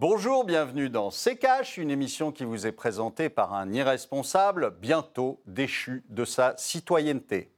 Bonjour, bienvenue dans C'est Cash, une émission qui vous est présentée par un irresponsable bientôt déchu de sa citoyenneté.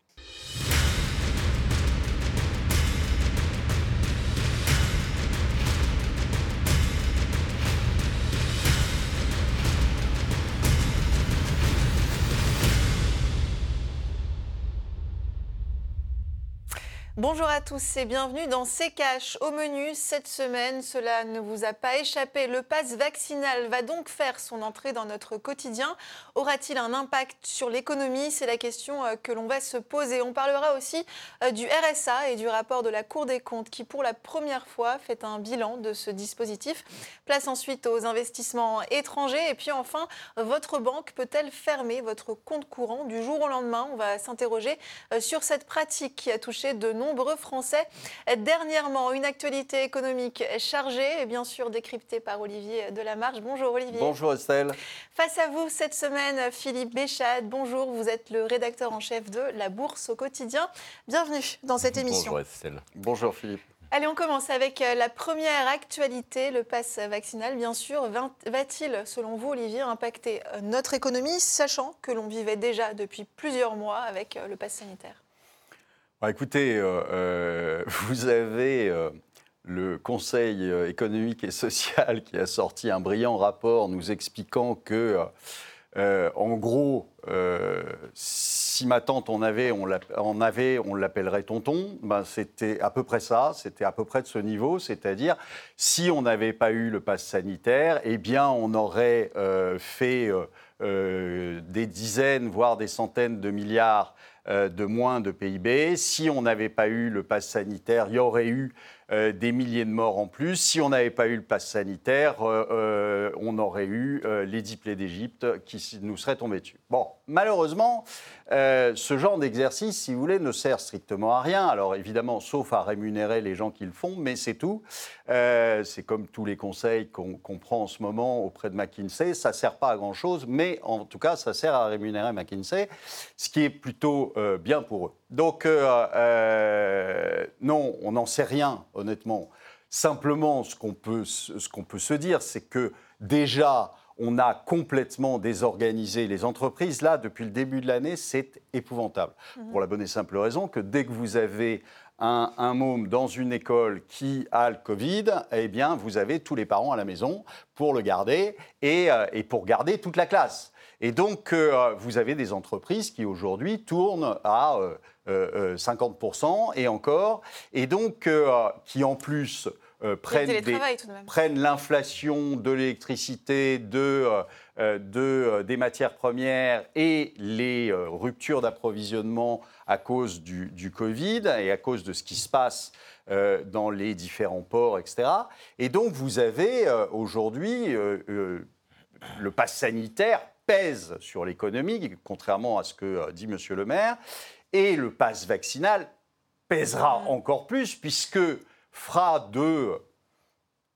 Bonjour à tous et bienvenue dans C'est. Au menu cette semaine, cela ne vous a pas échappé, le pass vaccinal va donc faire son entrée dans notre quotidien. Aura-t-il un impact sur l'économie? C'est la question euh, que l'on va se poser. On parlera aussi euh, du RSA et du rapport de la Cour des comptes qui, pour la première fois, fait un bilan de ce dispositif. Place ensuite aux investissements étrangers. Et puis enfin, votre banque peut-elle fermer votre compte courant du jour au lendemain? On va s'interroger euh, sur cette pratique qui a touché de nombreux nombreux Français. Dernièrement, une actualité économique chargée et bien sûr décryptée par Olivier Delamarche. Bonjour Olivier. Bonjour Estelle. Face à vous cette semaine, Philippe Béchade. Bonjour, vous êtes le rédacteur en chef de La Bourse au quotidien. Bienvenue dans cette émission. Bonjour Estelle. Bonjour Philippe. Allez, on commence avec euh, la première actualité, le pass vaccinal. Bien sûr, va-t-il, selon vous, Olivier, impacter euh, notre économie, sachant que l'on vivait déjà depuis plusieurs mois avec euh, le pass sanitaire? Bah, écoutez, euh, euh, vous avez euh, le Conseil économique et social qui a sorti un brillant rapport nous expliquant que, en gros, si ma tante en avait, on l'appellerait tonton. Ben, c'était à peu près ça, c'était à peu près de ce niveau, c'est-à-dire si on n'avait pas eu le pass sanitaire, eh bien, on aurait fait des dizaines, voire des centaines de milliards euh, de moins de PIB. Si on n'avait pas eu le pass sanitaire, il y aurait eu euh, des milliers de morts en plus. Si on n'avait pas eu le pass sanitaire, euh, on aurait eu les diplômes d'Égypte qui nous seraient tombés dessus. Bon, malheureusement, ce genre d'exercice, si vous voulez, ne sert strictement à rien. Alors évidemment, sauf à rémunérer les gens qui le font, mais c'est tout. c'est comme tous les conseils qu'on prend en ce moment auprès de McKinsey. Ça ne sert pas à grand-chose, mais en tout cas, ça sert à rémunérer McKinsey, ce qui est plutôt bien pour eux. Donc, euh, euh, non, on n'en sait rien, honnêtement. Simplement, ce qu'on peut, peut, se dire, c'est que déjà, on a complètement désorganisé les entreprises. Là, depuis le début de l'année, c'est épouvantable. Mhm. Pour la bonne et simple raison que dès que vous avez un, un, môme dans une école qui a le Covid, eh bien, vous avez tous les parents à la maison pour le garder et, euh, et pour garder toute la classe. Et donc, vous avez des entreprises qui aujourd'hui tournent à 50% et encore, et donc euh, qui en plus euh, prennent, prennent l'inflation de l'électricité, de, euh, de, des matières premières et les ruptures d'approvisionnement à cause du, du, Covid et à cause de ce qui se passe dans les différents ports, etc. Et donc vous avez aujourd'hui le pass sanitaire pèse sur l'économie, contrairement à ce que dit M. Le Maire. Et le pass vaccinal pèsera encore plus, puisque fera de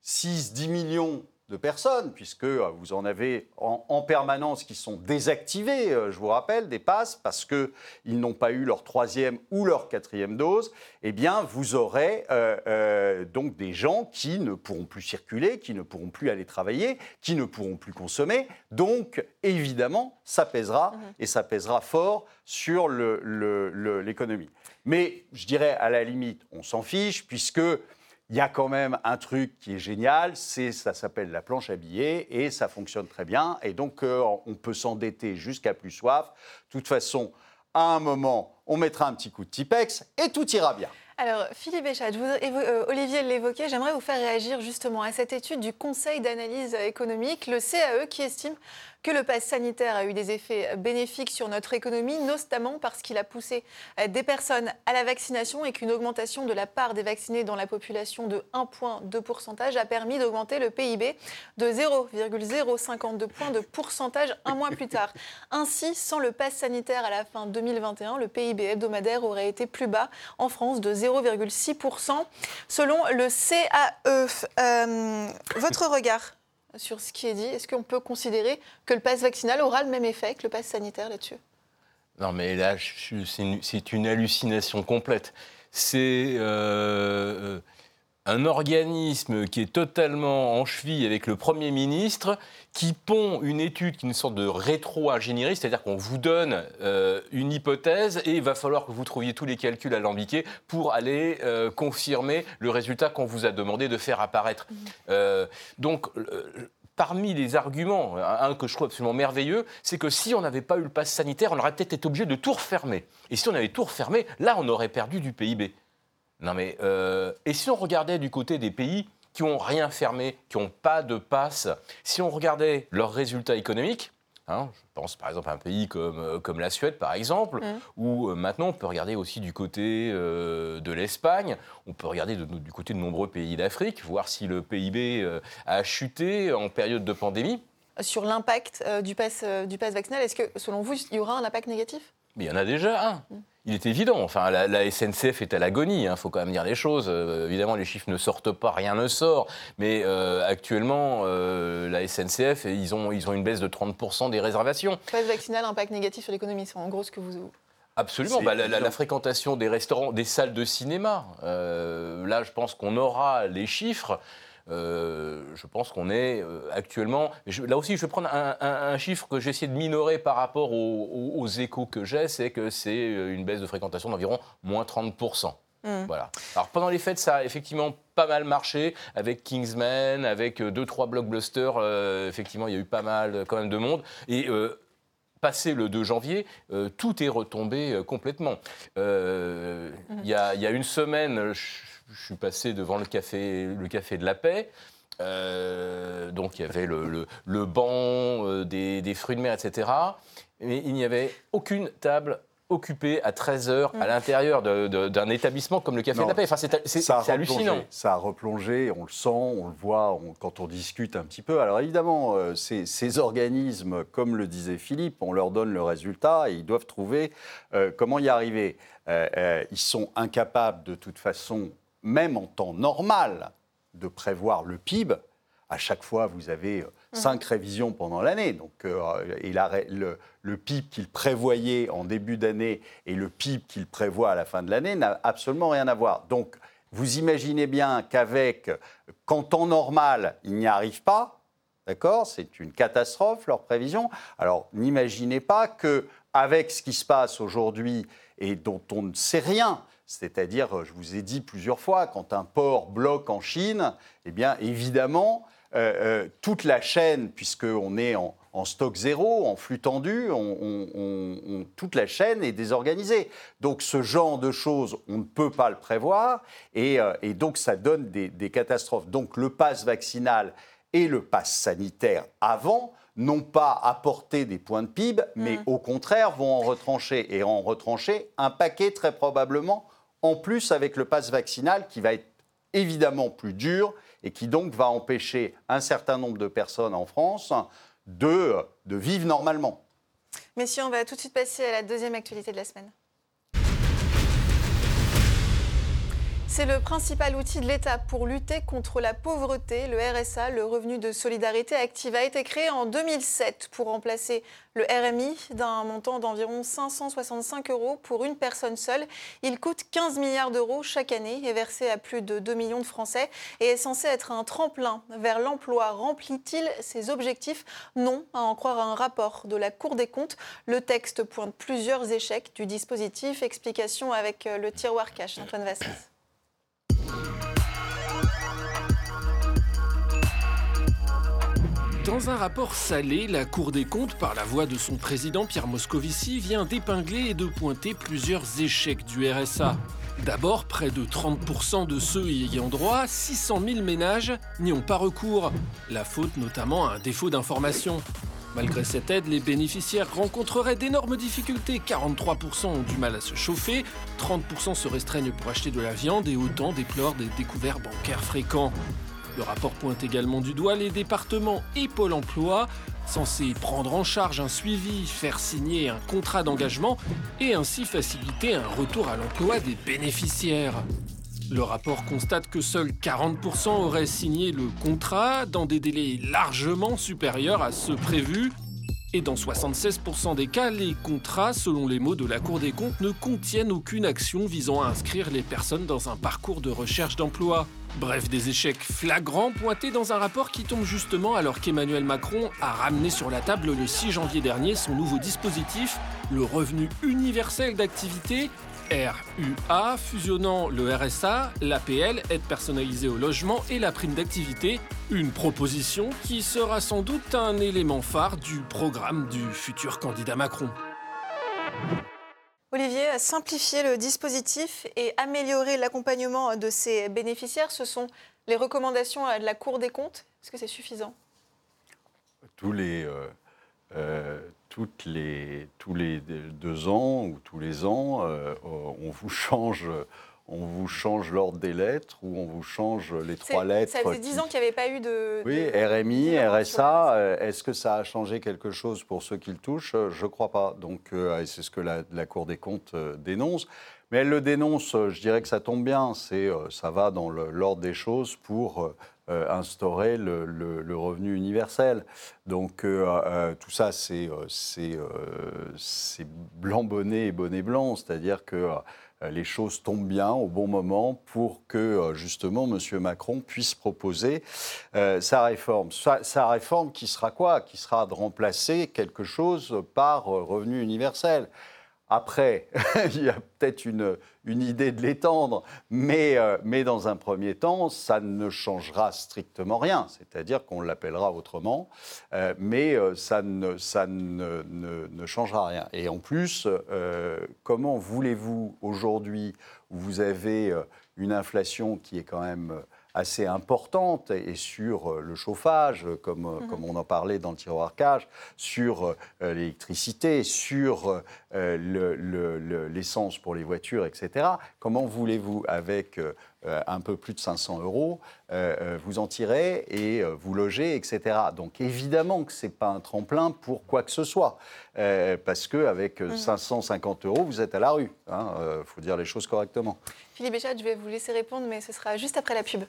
6-10 millions de personnes, puisque euh, vous en avez en, permanence qui sont désactivés, euh, je vous rappelle, des passes, parce qu'ils n'ont pas eu leur troisième ou leur quatrième dose, eh bien, vous aurez euh, donc des gens qui ne pourront plus circuler, qui ne pourront plus aller travailler, qui ne pourront plus consommer. Donc, évidemment, ça pèsera, mhm. et ça pèsera fort sur l'économie. Mais je dirais, à la limite, on s'en fiche, puisque il y a quand même un truc qui est génial, c'est ça s'appelle la planche à billets et ça fonctionne très bien. Et donc, euh, on peut s'endetter jusqu'à plus soif. De toute façon, à un moment, on mettra un petit coup de Tipex et tout ira bien. Alors, Philippe Béchat, euh, Olivier l'évoquait, j'aimerais vous faire réagir justement à cette étude du Conseil d'analyse économique, le CAE, qui estime que le pass sanitaire a eu des effets bénéfiques sur notre économie, notamment parce qu'il a poussé euh, des personnes à la vaccination et qu'une augmentation de la part des vaccinés dans la population de 1 point de pourcentage a permis d'augmenter le PIB de 0,052 points de pourcentage un mois plus tard. Ainsi, sans le pass sanitaire à la fin 2021, le PIB hebdomadaire aurait été plus bas en France de 0,6%, selon le CAE. Euh, votre regard sur ce qui est dit Est-ce qu'on peut considérer que le pass vaccinal aura le même effet que le pass sanitaire là-dessus? Non, mais là, c'est une, hallucination complète. C'est. Euh, un organisme qui est totalement en cheville avec le Premier ministre, qui pond une étude qui est une sorte de rétro-ingénierie, c'est-à-dire qu'on vous donne euh, une hypothèse et il va falloir que vous trouviez tous les calculs alambiqués pour aller euh, confirmer le résultat qu'on vous a demandé de faire apparaître. Mmh. Euh, donc, parmi les arguments, un que je trouve absolument merveilleux, c'est que si on n'avait pas eu le pass sanitaire, on aurait peut-être été obligé de tout refermer. Et si on avait tout refermé, là, on aurait perdu du PIB. Non mais, euh, et si on regardait du côté des pays qui n'ont rien fermé, qui n'ont pas de passe, si on regardait leurs résultats économiques, hein, je pense par exemple à un pays comme, euh, comme la Suède par exemple, mmh. ou euh, maintenant on peut regarder aussi du côté de l'Espagne, on peut regarder du côté de nombreux pays d'Afrique, voir si le PIB a chuté en période de pandémie. Sur l'impact du pass, du pass vaccinal, est-ce que selon vous il y aura un impact négatif? Mais il y en a déjà un. Mmh il est évident. Enfin, la, SNCF est à l'agonie. Il hein, faut quand même dire les choses. Euh, évidemment, les chiffres ne sortent pas, rien ne sort. Mais euh, actuellement, euh, la SNCF, ils ont, ils ont une baisse de 30% des réservations. Passe vaccinal, impact négatif sur l'économie, c'est en gros ce que vous. Absolument. Bah, la, fréquentation des restaurants, des salles de cinéma. là, je pense qu'on aura les chiffres. Euh, je pense qu'on est euh, actuellement. là aussi, je vais prendre un, chiffre que j'essaie de minorer par rapport aux, échos que j'ai c'est que c'est euh, une baisse de fréquentation d'environ moins 30%. Mmh. Voilà. Alors pendant les fêtes, ça a effectivement pas mal marché avec Kingsman, avec deux trois blockbusters. effectivement, il y a eu pas mal quand même de monde et passé le 2 janvier, tout est retombé complètement. Mmh. Il y, y, a une semaine, je suis passé devant le café, le café de la paix. Euh, donc il y avait le, le, banc, euh, des, des, fruits de mer, etc. Mais il n'y avait aucune table occupée à 13 heures à mm. l'intérieur d'un établissement comme le Café de la Paix. Enfin, c'est hallucinant. Ça a replongé, on le sent, on le voit quand on discute un petit peu. Alors évidemment, euh, ces, ces, organismes, comme le disait Philippe, on leur donne le résultat et ils doivent trouver comment y arriver. ils sont incapables de toute façon même en temps normal, de prévoir le PIB. À chaque fois, vous avez euh, mmh. cinq révisions pendant l'année. Donc, euh, le, le, PIB qu'il prévoyait en début d'année et le PIB qu'il prévoit à la fin de l'année n'a absolument rien à voir. Donc, vous imaginez bien qu'avec, qu'en temps normal, il n'y arrive pas, d'accord? C'est une catastrophe, leur prévision. Alors, n'imaginez pas que avec ce qui se passe aujourd'hui et dont on ne sait rien, c'est-à-dire, je vous ai dit plusieurs fois, quand un port bloque en Chine, eh bien, évidemment, euh, euh, toute la chaîne, puisqu'on est en, stock zéro, en flux tendu, toute la chaîne est désorganisée. Donc ce genre de choses, on ne peut pas le prévoir, et, euh, donc ça donne des, des, catastrophes. Donc le pass vaccinal et le pass sanitaire avant n'ont pas apporté des points de PIB, mais mmh. au contraire vont en retrancher, et en retrancher un paquet très probablement en plus avec le pass vaccinal qui va être évidemment plus dur et qui donc va empêcher un certain nombre de personnes en France de, de vivre normalement. Messieurs, on va tout de suite passer à la deuxième actualité de la semaine. C'est le principal outil de l'État pour lutter contre la pauvreté. Le RSA, le revenu de solidarité active, a été créé en 2007 pour remplacer le RMI d'un montant d'environ 565 euros pour une personne seule. Il coûte 15 milliards d'euros chaque année, est versé à plus de 2 millions de Français et est censé être un tremplin vers l'emploi. Remplit-il ses objectifs? Non, à en croire un rapport de la Cour des comptes. Le texte pointe plusieurs échecs du dispositif. Explication avec le tiroir cash Antoine Vassès. Dans un rapport salé, la Cour des comptes, par la voix de son président Pierre Moscovici, vient d'épingler et de pointer plusieurs échecs du RSA. D'abord, près de 30% de ceux y ayant droit, 600 000 ménages, n'y ont pas recours. La faute notamment à un défaut d'information. Malgré cette aide, les bénéficiaires rencontreraient d'énormes difficultés. 43% ont du mal à se chauffer, 30% se restreignent pour acheter de la viande et autant déplorent des découverts bancaires fréquents. Le rapport pointe également du doigt les départements et Pôle emploi, censés prendre en charge un suivi, faire signer un contrat d'engagement et ainsi faciliter un retour à l'emploi des bénéficiaires. Le rapport constate que seuls 40% auraient signé le contrat dans des délais largement supérieurs à ceux prévus Et dans 76% des cas, les contrats, selon les mots de la Cour des comptes, ne contiennent aucune action visant à inscrire les personnes dans un parcours de recherche d'emploi. Bref, des échecs flagrants pointés dans un rapport qui tombe justement alors qu'Emmanuel Macron a ramené sur la table le 6 janvier dernier son nouveau dispositif, le revenu universel d'activité, RUA, fusionnant le RSA, l'APL, aide personnalisée au logement et la prime d'activité, une proposition qui sera sans doute un élément phare du programme du futur candidat Macron. Olivier, simplifier le dispositif et améliorer l'accompagnement de ses bénéficiaires, ce sont les recommandations de la Cour des comptes. Est-ce que c'est suffisant? Tous les, euh, euh, toutes les, tous les deux ans ou tous les ans, euh, on vous change on vous change l'ordre des lettres ou on vous change les trois lettres. Ça faisait dix ans qu'il n'y avait pas eu de. Oui, RMI, RSA. Euh, est-ce que ça a changé quelque chose pour ceux qui le touchent? Je ne crois pas. Donc, euh, c'est ce que la, Cour des comptes dénonce. Mais elle le dénonce, je dirais que ça tombe bien. C'est, ça va dans l'ordre des choses pour instaurer le, revenu universel. Donc tout ça, c'est, blanc bonnet et bonnet blanc, c'est-à-dire que euh, les choses tombent bien au bon moment pour que euh, justement M. Macron puisse proposer euh, sa réforme. Sa, réforme qui sera quoi? Qui sera de remplacer quelque chose par revenu universel. Après, il y a peut-être une, une, idée de l'étendre, mais, euh, mais dans un premier temps, ça ne changera strictement rien. C'est-à-dire qu'on l'appellera autrement, euh, mais euh, ça, ne, ça ne, ne, changera rien. Et en plus, comment voulez-vous aujourd'hui, où vous avez une inflation qui est quand même assez importante et sur euh, le chauffage, comme, euh, mhm. comme on en parlait dans le tiroir cage, sur euh, l'électricité, sur l'essence pour les voitures, etc. Comment voulez-vous, avec un peu plus de 500 euros, vous en tirer et vous loger, etc. Donc évidemment que ce n'est pas un tremplin pour quoi que ce soit, parce qu'avec avec 550 euros, vous êtes à la rue. Il hein, faut dire les choses correctement. Philippe Béchat, je vais vous laisser répondre, mais ce sera juste après la pub.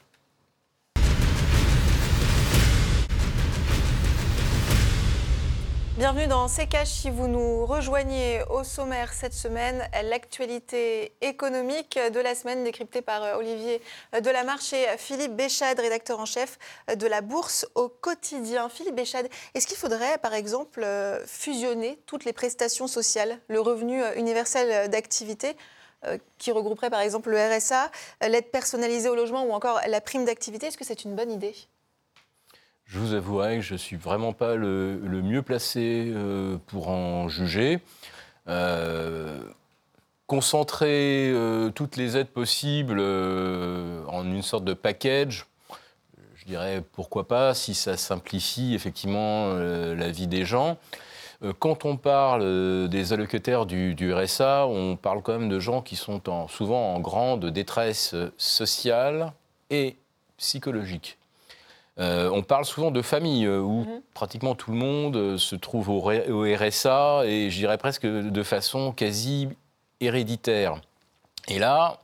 Bienvenue dans C'est Si vous nous rejoignez au sommaire cette semaine, l'actualité économique de la semaine décryptée par euh, Olivier Delamarche et Philippe Béchade, rédacteur en chef de la Bourse au quotidien. Philippe Béchade, est-ce qu'il faudrait par exemple euh, fusionner toutes les prestations sociales, le revenu euh, universel d'activité qui regrouperait par exemple le RSA, l'aide personnalisée au logement ou encore la prime d'activité? Est-ce que c'est une bonne idée? Je vous avouerai que je ne suis vraiment pas le, mieux placé euh, pour en juger. Euh, concentrer euh, toutes les aides possibles en une sorte de package, je dirais pourquoi pas, si ça simplifie effectivement la vie des gens. Quand on parle des allocataires du, RSA, on parle quand même de gens qui sont souvent en grande détresse sociale et psychologique. Euh, on parle souvent de famille euh, où mhm. pratiquement tout le monde euh, se trouve au, RSA et je dirais presque de façon quasi héréditaire. Et là,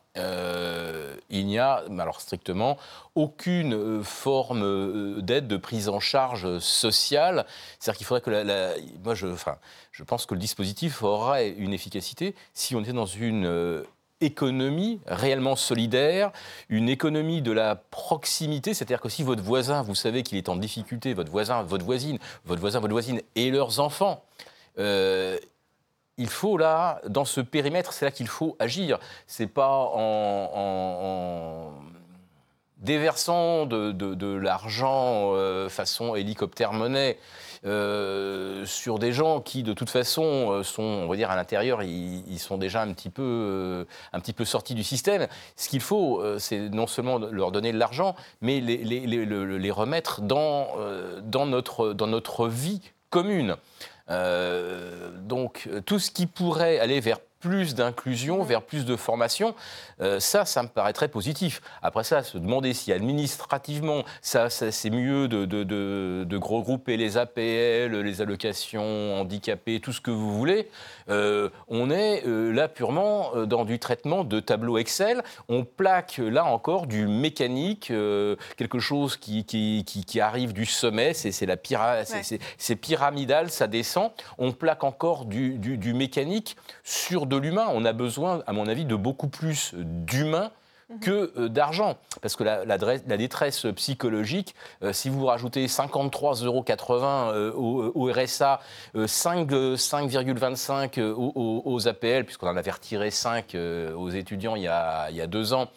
il n'y a, alors strictement, aucune forme d'aide de prise en charge sociale. C'est-à-dire qu'il faudrait que la, moi, je, enfin, je pense que le dispositif aurait une efficacité si on était dans une économie réellement solidaire, une économie de la proximité, c'est-à-dire que si votre voisin, vous savez qu'il est en difficulté, votre voisin, votre voisine, votre voisin, votre voisine et leurs enfants, euh, il faut là, dans ce périmètre, c'est là qu'il faut agir. C'est pas en, déversant de, l'argent euh, façon hélicoptère monnaie euh, sur des gens qui, de toute façon, euh, sont, on va dire, à l'intérieur, ils, sont déjà un petit peu, un petit peu sortis du système. Ce qu'il faut, c'est non seulement leur donner de l'argent, mais les, les, les, les remettre dans, dans, notre, dans notre vie commune. donc, tout ce qui pourrait aller vers plus d'inclusion, vers plus de formation. Euh, ça, ça me paraît très positif. Après ça, se demander si administrativement, ça, c'est mieux de, de, de, de, regrouper les APL, les allocations handicapées, tout ce que vous voulez. Euh, on est euh, là purement dans du traitement de tableau Excel. On plaque là encore du mécanique, quelque chose qui, qui, qui, arrive du sommet, c'est la c'est pyramidal, ça descend. On plaque encore du, du, du mécanique sur de l'humain. On a besoin, à mon avis, de beaucoup plus d'humains que euh, d'argent. Parce que la, détresse psychologique, euh, si vous rajoutez 53,80 euros euh, au, RSA, 5,25 aux, APL, puisqu'on en avait retiré 5 aux étudiants il y a, il y a deux ans,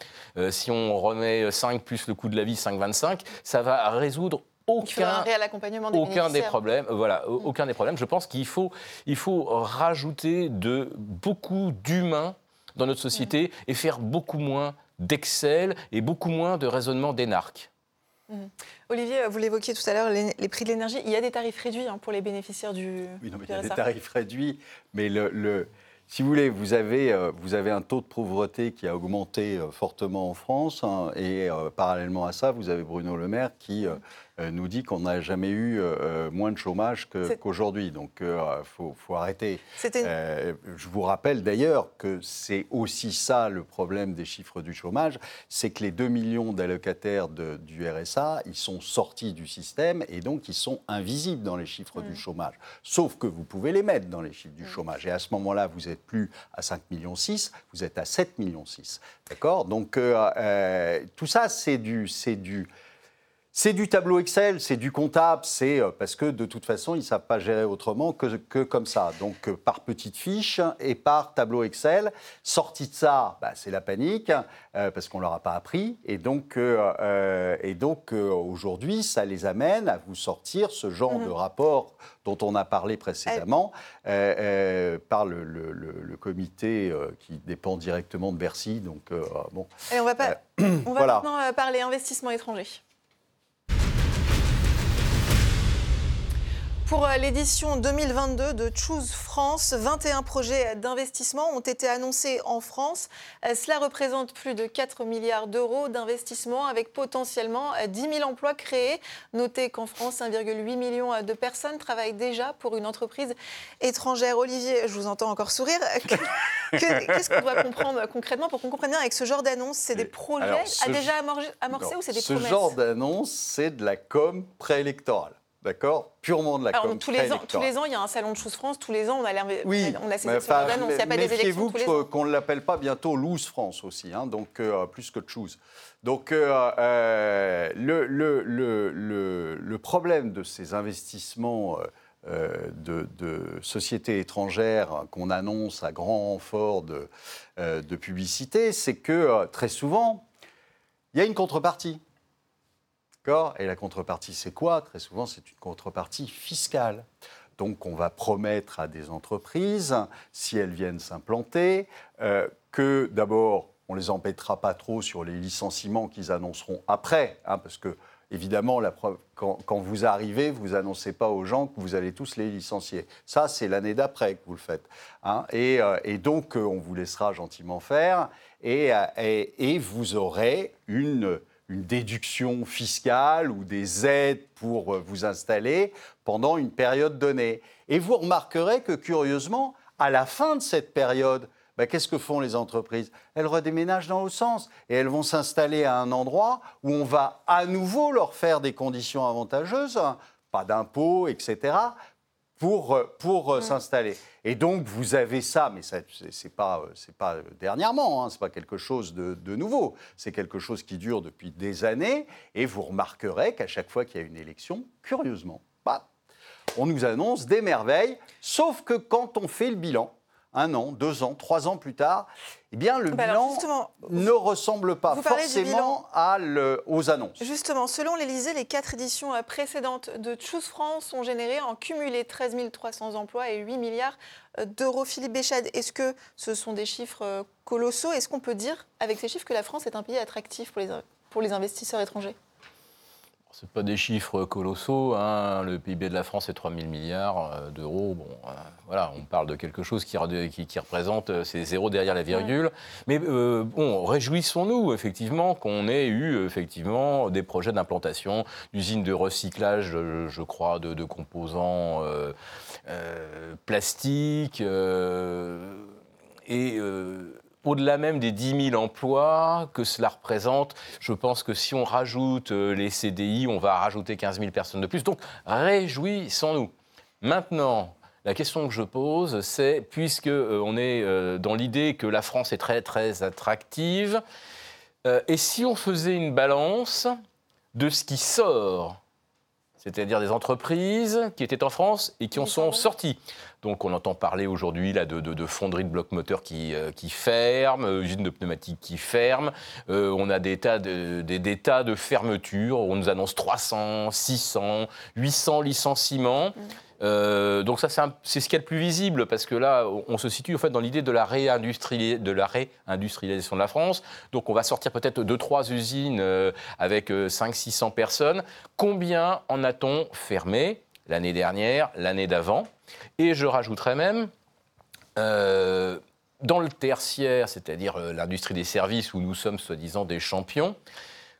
si on remet 5 plus le coût de la vie, 5,25, ça va résoudre aucun, des, aucun des problèmes. Voilà, mm. aucun des problèmes. Je pense qu'il faut, il faut rajouter de beaucoup d'humains dans notre société mm. et faire beaucoup moins d'Excel et beaucoup moins de raisonnement d'énarque. Mm. Olivier, vous l'évoquiez tout à l'heure, les, prix de l'énergie, il y a des tarifs réduits hein, pour les bénéficiaires du. Oui, non, mais il y a des tarifs réduits, mais le, si vous voulez, vous avez, euh, vous avez un taux de pauvreté qui a augmenté euh, fortement en France, hein, et euh, parallèlement à ça, vous avez Bruno Le Maire qui euh, nous dit qu'on n'a jamais eu euh, euh, moins de chômage qu'aujourd'hui. Donc il faut, arrêter. je vous rappelle d'ailleurs que c'est aussi ça le problème des chiffres du chômage, c'est que les 2 millions d'allocataires du RSA, ils sont sortis du système et donc ils sont invisibles dans les chiffres du mm. chômage. Sauf que vous pouvez les mettre dans les chiffres du mm. chômage. Et à ce moment-là, vous n'êtes plus à 5 millions 6, vous êtes à 7 millions 6. D'accord? Donc tout ça, c'est du, c'est du, c'est du tableau Excel, c'est du comptable, c'est euh, parce que de toute façon, ils ne savent pas gérer autrement que, que comme ça. Donc euh, par petites fiches et par tableau Excel. Sorti de ça, bah, c'est la panique euh, parce qu'on ne leur a pas appris. Et donc, et donc aujourd'hui, ça les amène à vous sortir ce genre de mhm. rapport dont on a parlé précédemment par le, comité qui dépend directement de Bercy. Donc, bon. Et on va, pas, on va maintenant parler investissement étranger. Pour euh, l'édition 2022 de Choose France, 21 projets d'investissement ont été annoncés en France. Euh, cela représente plus de 4 milliards d'euros d'investissement avec potentiellement 10 euh, 000 emplois créés. Notez qu'en France, 1,8 million de personnes travaillent déjà pour une entreprise étrangère. Olivier, je vous entends encore sourire. Qu'est-ce qu'on doit comprendre concrètement pour qu'on comprenne bien avec ce genre d'annonce? C'est des projets à déjà amorcés ou c'est des promesses? Ce genre d'annonce, c'est de la com préélectorale. D'accord Purement de la com. Tous les, ans, tous les ans, il y a un salon de Choose France. Tous les ans, on a, oui, on a ces Il n'y a pas des élections tous les ans. qu'on ne l'appelle pas bientôt Lose France aussi, hein, donc euh, plus que Choose. Donc euh, euh, le, le, le, le, problème de ces investissements de, de, sociétés étrangères qu'on annonce à grand renfort de, de publicité, c'est que très souvent, il y a une contrepartie. Et la contrepartie, c'est quoi? Très souvent, c'est une contrepartie fiscale. Donc, on va promettre à des entreprises, si elles viennent s'implanter, euh, que d'abord, on ne les empêtera pas trop sur les licenciements qu'ils annonceront après, hein, parce que évidemment, quand, vous arrivez, vous annoncez pas aux gens que vous allez tous les licencier. Ça, c'est l'année d'après que vous le faites. Hein. Euh, et, donc, euh, on vous laissera gentiment faire, et vous aurez une une déduction fiscale ou des aides pour euh, vous installer pendant une période donnée. Et vous remarquerez que curieusement, à la fin de cette période, bah, qu'est-ce que font les entreprises? Elles redéménagent dans l'autre sens et elles vont s'installer à un endroit où on va à nouveau leur faire des conditions avantageuses, pas d'impôts, etc., pour, euh, pour euh, mm. s'installer. Et donc, vous avez ça, mais ce n'est pas, euh, pas dernièrement, hein, ce n'est pas quelque chose de, nouveau, c'est quelque chose qui dure depuis des années, et vous remarquerez qu'à chaque fois qu'il y a une élection, curieusement, bah, on nous annonce des merveilles, sauf que quand on fait le bilan, un an, deux ans, trois ans plus tard, eh bien, le bah bilan ne ressemble pas forcément à le, aux annonces. Justement, selon l'Élysée, les quatre éditions euh, précédentes de Choose France ont généré en cumulé 13 300 emplois et 8 milliards euh, d'euros. Philippe Béchade, est-ce que ce sont des chiffres euh, colossaux? Est-ce qu'on peut dire, avec ces chiffres, que la France est un pays attractif pour les, pour les investisseurs étrangers? Ce pas des chiffres colossaux. Hein. Le PIB de la France est 3 000 milliards euh, d'euros. Bon, euh, voilà, on parle de quelque chose qui, qui, représente, euh, c'est zéro derrière la virgule. Mais bon, réjouissons-nous effectivement qu'on ait eu effectivement des projets d'implantation d'usines de recyclage, je, crois, de, de composants plastiques et au-delà même des 10 000 emplois que cela représente, je pense que si on rajoute euh, les CDI, on va rajouter 15 000 personnes de plus. Donc réjouissons-nous. Maintenant, la question que je pose, c'est, puisque euh, on est euh, dans l'idée que la France est très très attractive, et si on faisait une balance de ce qui sort c'est-à-dire des entreprises qui étaient en France et qui en sont sorties. Donc on entend parler aujourd'hui là, de, de, fonderies de blocs moteurs qui, euh, qui ferment, euh, usines de pneumatiques qui ferment. Euh, on a des tas, de, des, tas de fermetures. On nous annonce 300, 600, 800 licenciements. Mm. Euh, donc ça, c'est ce qui est le plus visible, parce que là, on se situe en fait dans l'idée de la, réindustrialisation de la France. Donc on va sortir peut-être deux, trois usines euh, avec 500-600 euh, personnes. Combien en a-t-on fermé l'année dernière, l'année d'avant? Et je rajouterais même... dans le tertiaire, c'est-à-dire l'industrie des services où nous sommes soi-disant des champions,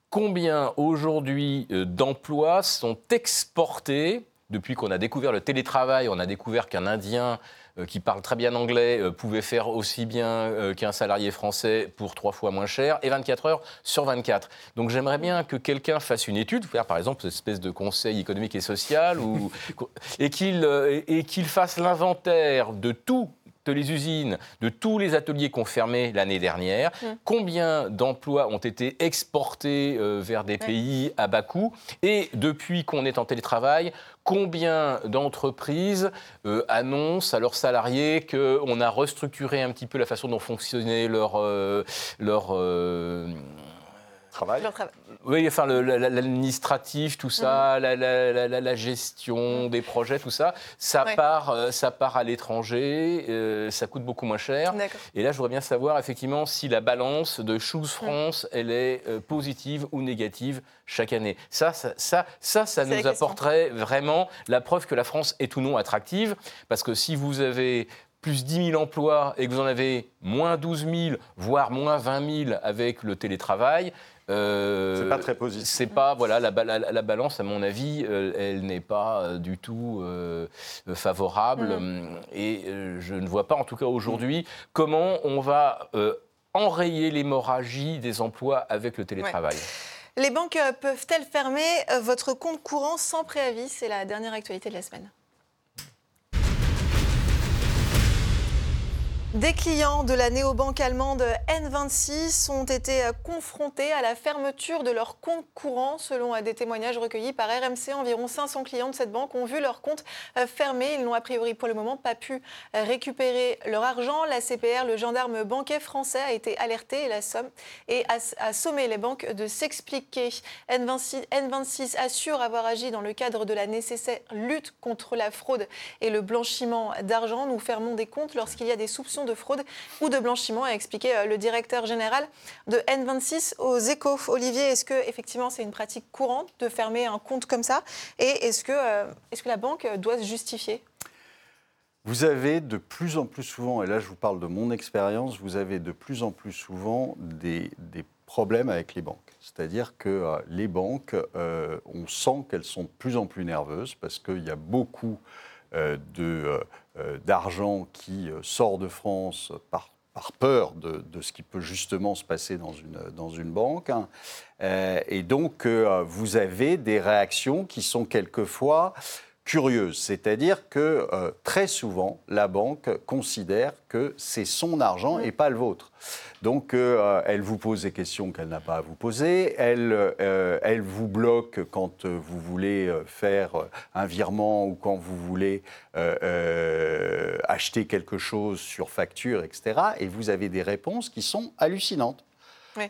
combien aujourd'hui d'emplois sont exportés. Depuis qu'on a découvert le télétravail, on a découvert qu'un Indien euh, qui parle très bien anglais euh, pouvait faire aussi bien euh, qu'un salarié français pour trois fois moins cher, et 24 heures sur 24. Donc j'aimerais bien que quelqu'un fasse une étude, faire par exemple cette espèce de conseil économique et social, et qu'il fasse l'inventaire de tout les usines, de tous les ateliers qu'on fermé l'année dernière, mmh. combien d'emplois ont été exportés euh, vers des pays à bas coût, et depuis qu'on est en télétravail, combien d'entreprises euh, annoncent à leurs salariés qu'on a restructuré un petit peu la façon dont fonctionnait leur, euh, leur travail. Oui, enfin l'administratif, tout ça, mhm. la, gestion mhm. des projets, tout ça, ça, part, euh, ça part à l'étranger, euh, ça coûte beaucoup moins cher. Et là, je voudrais bien savoir effectivement si la balance de Choose mhm. France, elle est euh, positive ou négative chaque année. Ça, ça, ça, ça, ça nous apporterait vraiment la preuve que la France est ou non attractive, parce que si vous avez plus 10 000 emplois et que vous en avez moins 12 000, voire moins 20 000 avec le télétravail, euh, c'est pas très positif. C'est pas voilà la, la, balance à mon avis, euh, elle n'est pas euh, du tout favorable mm. et je ne vois pas en tout cas aujourd'hui comment on va enrayer l'hémorragie des emplois avec le télétravail. Les banques peuvent-elles fermer votre compte courant sans préavis? C'est la dernière actualité de la semaine. Des clients de la néobanque allemande N26 ont été confrontés à la fermeture de leur compte courant. Selon des témoignages recueillis par RMC, environ 500 clients de cette banque ont vu leur compte fermé. Ils n'ont a priori pour le moment pas pu récupérer leur argent. La CPR, le gendarme banquet français, a été alerté et a, sommé les banques de s'expliquer. N26, N26 assure avoir agi dans le cadre de la nécessaire lutte contre la fraude et le blanchiment d'argent. Nous fermons des comptes lorsqu'il y a des soupçons de fraude ou de blanchiment, a expliqué euh, le directeur général de N26 aux échos. Olivier, est-ce que effectivement c'est une pratique courante de fermer un compte comme ça? Et est-ce que, euh, est que la banque doit se justifier? Vous avez de plus en plus souvent, et là je vous parle de mon expérience, vous avez de plus en plus souvent des, problèmes avec les banques. C'est-à-dire que euh, les banques, on sent qu'elles sont de plus en plus nerveuses parce qu'il y a beaucoup de euh, d'argent qui euh, sort de France par, par peur de, de, ce qui peut justement se passer dans une, dans une banque. Hein. Euh, et donc, vous avez des réactions qui sont quelquefois curieuse, c'est-à-dire que euh, très souvent, la banque considère que c'est son argent et pas le vôtre. Donc, euh, elle vous pose des questions qu'elle n'a pas à vous poser, elle, euh, elle vous bloque quand vous voulez faire un virement ou quand vous voulez acheter quelque chose sur facture, etc. Et vous avez des réponses qui sont hallucinantes.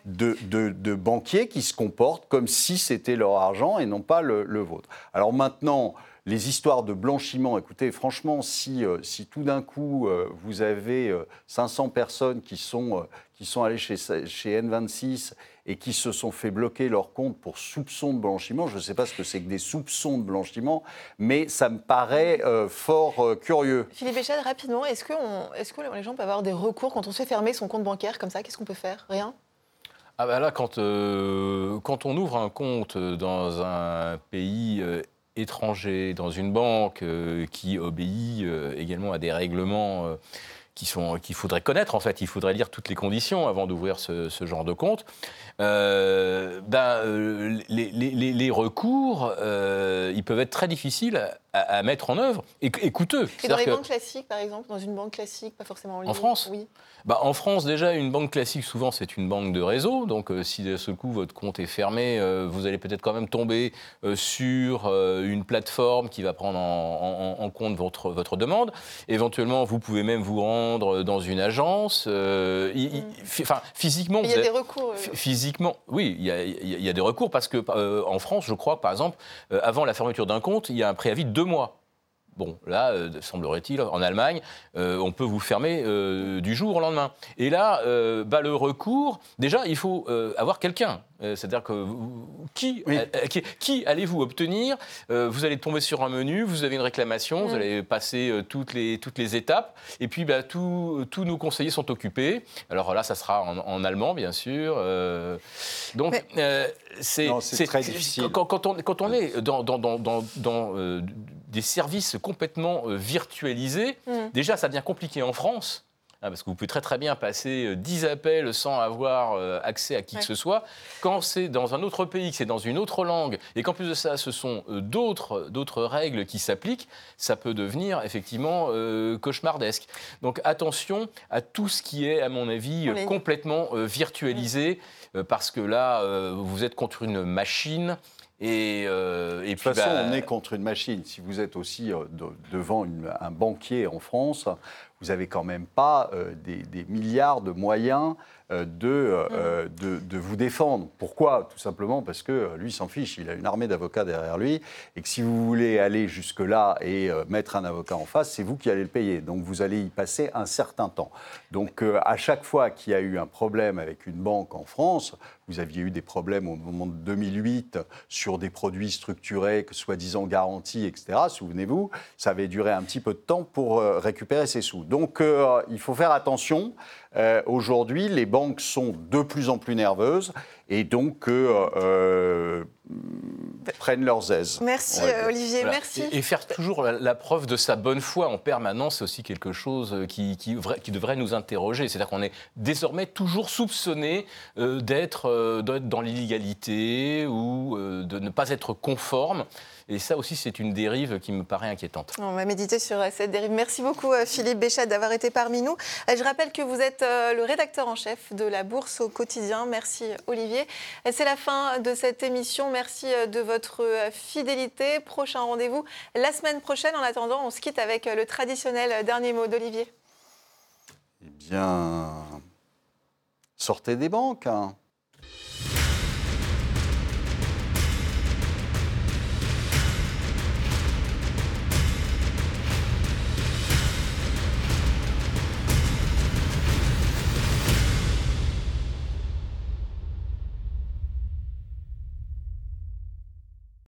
De, de, banquiers qui se comportent comme si c'était leur argent et non pas le, le vôtre. Alors maintenant, les histoires de blanchiment, écoutez, franchement, si, euh, si tout d'un coup, euh, vous avez euh, 500 personnes qui sont, euh, qui sont allées chez, chez N26 et qui se sont fait bloquer leur compte pour soupçons de blanchiment, je ne sais pas ce que c'est que des soupçons de blanchiment, mais ça me paraît euh, fort euh, curieux. Philippe Béchade, rapidement, est-ce que, on- est-ce que les gens peuvent avoir des recours quand on se fait fermer son compte bancaire comme ça? Qu'est-ce qu'on peut faire? Rien? Ah bah là, quand, euh, quand on ouvre un compte dans un pays euh, étranger, dans une banque euh, qui obéit euh, également à des règlements euh, qui sont qu'il faudrait connaître en fait, il faudrait lire toutes les conditions avant d'ouvrir ce, genre de compte. Ben, les, recours, ils peuvent être très difficiles à, à mettre en œuvre et, et coûteux. Et dans les que- banques classiques, par exemple, dans une banque classique, pas forcément en ligne France Oui. bah, en France, déjà, une banque classique, souvent, c'est une banque de réseau. Donc, euh, si d'un seul coup, votre compte est fermé, euh, vous allez peut-être quand même tomber euh, sur une plateforme qui va prendre en, en- en compte votre, votre demande. Éventuellement, vous pouvez même vous rendre dans une agence. fi- Enfin, physiquement, il y a des recours. Phy- Physiquement, oui, il y, a, il y des recours parce que en France, je crois, par exemple, avant la fermeture d'un compte, il y a un préavis de deux mois. Bon, là, euh, semblerait-il, en Allemagne, euh, on peut vous fermer euh, du jour au lendemain. Et là, bah, le recours, déjà, il faut avoir quelqu'un. Euh, C'est-à-dire que vous- qui, Oui. euh, qui, qui allez-vous obtenir Euh, Vous allez tomber sur un menu, vous avez une réclamation, vous Mm. allez passer euh, toutes, les, toutes les étapes, et puis bah, tous nos conseillers sont occupés. Alors là, ça sera en, en allemand, bien sûr. euh, donc, Mais- euh, c'est très difficile. Quand, quand on, quand on est dans, dans, dans, dans, dans, euh, des services complètement euh, virtualisés, Mm. déjà, ça devient compliqué en France. Hein, parce que vous pouvez très très bien passer euh, 10 appels sans avoir euh, accès à qui Ouais. que ce soit. Quand c'est dans un autre pays, que c'est dans une autre langue, et qu'en plus de ça, ce sont euh, d'autres d'autres règles qui s'appliquent, ça peut devenir effectivement euh, cauchemardesque. Donc attention à tout ce qui est, à mon avis, euh, complètement euh, virtualisé, euh, parce que là, euh, vous êtes contre une machine. Et, euh, et De toute puis, façon, bah, on est contre une machine. Si vous êtes aussi euh, de- devant une- un banquier en France, vous n'avez quand même pas euh, des, des milliards de moyens euh, de, euh, de, de vous défendre. Pourquoi? Tout simplement parce que lui s'en fiche, il a une armée d'avocats derrière lui, et que si vous voulez aller jusque-là et euh, mettre un avocat en face, c'est vous qui allez le payer. Donc vous allez y passer un certain temps. Donc euh, à chaque fois qu'il y a eu un problème avec une banque en France, vous aviez eu des problèmes au moment de 2008 sur des produits structurés, que soi-disant garantis, etc. Souvenez-vous, ça avait duré un petit peu de temps pour récupérer ses sous. Donc euh, il faut faire attention. Euh, Aujourd'hui, les banques sont de plus en plus nerveuses et donc euh, euh, prennent leurs aises. Merci Olivier, Voilà. merci. Et, et faire toujours la, la preuve de sa bonne foi en permanence, c'est aussi quelque chose qui, qui, vra- qui devrait nous interroger. C'est-à-dire qu'on est désormais toujours soupçonné euh, d'être euh, dans l'illégalité ou euh, de ne pas être conforme. Et ça aussi, c'est une dérive qui me paraît inquiétante. On va méditer sur cette dérive. Merci beaucoup Philippe Béchat d'avoir été parmi nous. Je rappelle que vous êtes le rédacteur en chef de la Bourse au quotidien. Merci euh, Olivier. Euh, C'est la fin de cette émission. Merci euh, de votre euh, fidélité. Prochain rendez-vous la semaine prochaine. En attendant, on se quitte avec euh, le traditionnel euh, dernier mot d'Olivier. Eh bien, sortez des banques. hein.